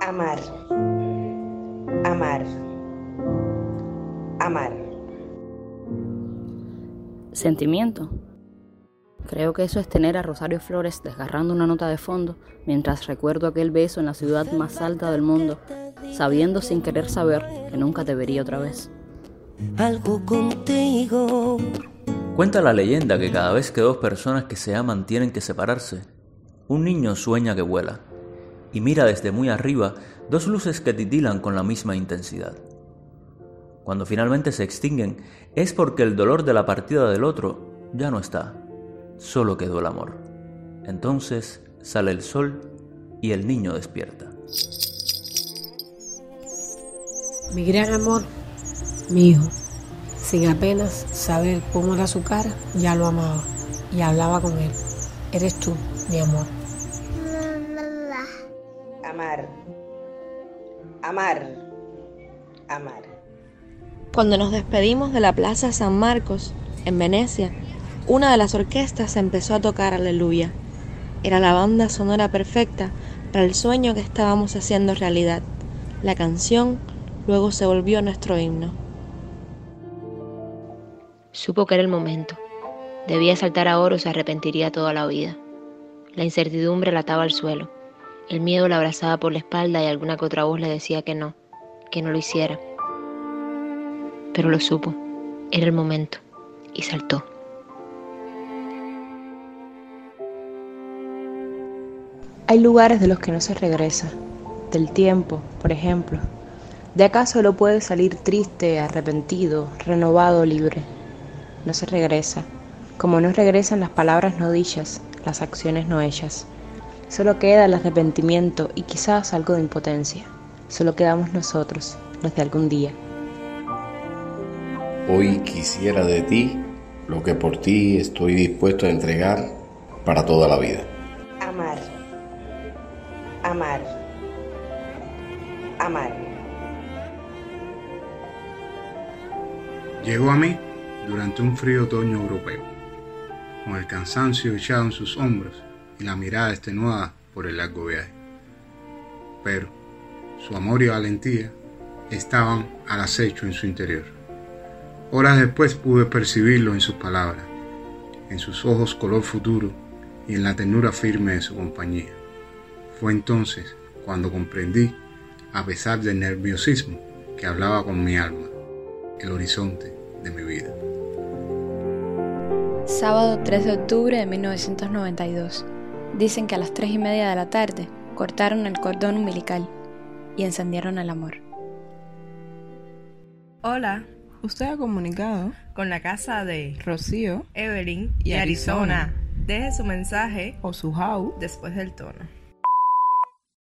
Amar. Amar. Amar. Sentimiento. Creo que eso es tener a Rosario Flores desgarrando una nota de fondo mientras recuerdo aquel beso en la ciudad más alta del mundo, sabiendo sin querer saber que nunca te vería otra vez. Algo contigo. Cuenta la leyenda que cada vez que dos personas que se aman tienen que separarse, un niño sueña que vuela y mira desde muy arriba dos luces que titilan con la misma intensidad. Cuando finalmente se extinguen es porque el dolor de la partida del otro ya no está, solo quedó el amor. Entonces sale el sol y el niño despierta. Mi gran amor, mi hijo, sin apenas saber cómo era su cara, ya lo amaba y hablaba con él. Eres tú, mi amor. Amar. Amar. Amar. Cuando nos despedimos de la Plaza San Marcos, en Venecia, una de las orquestas empezó a tocar Aleluya. Era la banda sonora perfecta para el sueño que estábamos haciendo realidad. La canción luego se volvió nuestro himno. Supo que era el momento. Debía saltar ahora o se arrepentiría toda la vida. La incertidumbre la ataba al suelo. El miedo la abrazaba por la espalda y alguna que otra voz le decía que no, que no lo hiciera. Pero lo supo. Era el momento. Y saltó. Hay lugares de los que no se regresa, del tiempo, por ejemplo. ¿De acaso lo puede salir triste, arrepentido, renovado, libre? No se regresa, como no regresan las palabras no dichas, las acciones no hechas. Solo queda el arrepentimiento y quizás algo de impotencia. Solo quedamos nosotros, los de algún día. Hoy quisiera de ti lo que por ti estoy dispuesto a entregar para toda la vida. Amar. Amar. Amar. Llegó a mí durante un frío otoño europeo, con el cansancio echado en sus hombros y la mirada extenuada por el largo viaje. Pero su amor y valentía estaban al acecho en su interior. Horas después pude percibirlo en sus palabras, en sus ojos color futuro y en la ternura firme de su compañía. Fue entonces cuando comprendí, a pesar del nerviosismo, que hablaba con mi alma, el horizonte de mi vida. Sábado 3 de octubre de 1992. Dicen que a las 3 y media de la tarde cortaron el cordón umbilical y encendieron el amor. Hola, usted ha comunicado con la casa de Rocío, Evelyn y, Arizona. Arizona. Deje su mensaje o su how después del tono.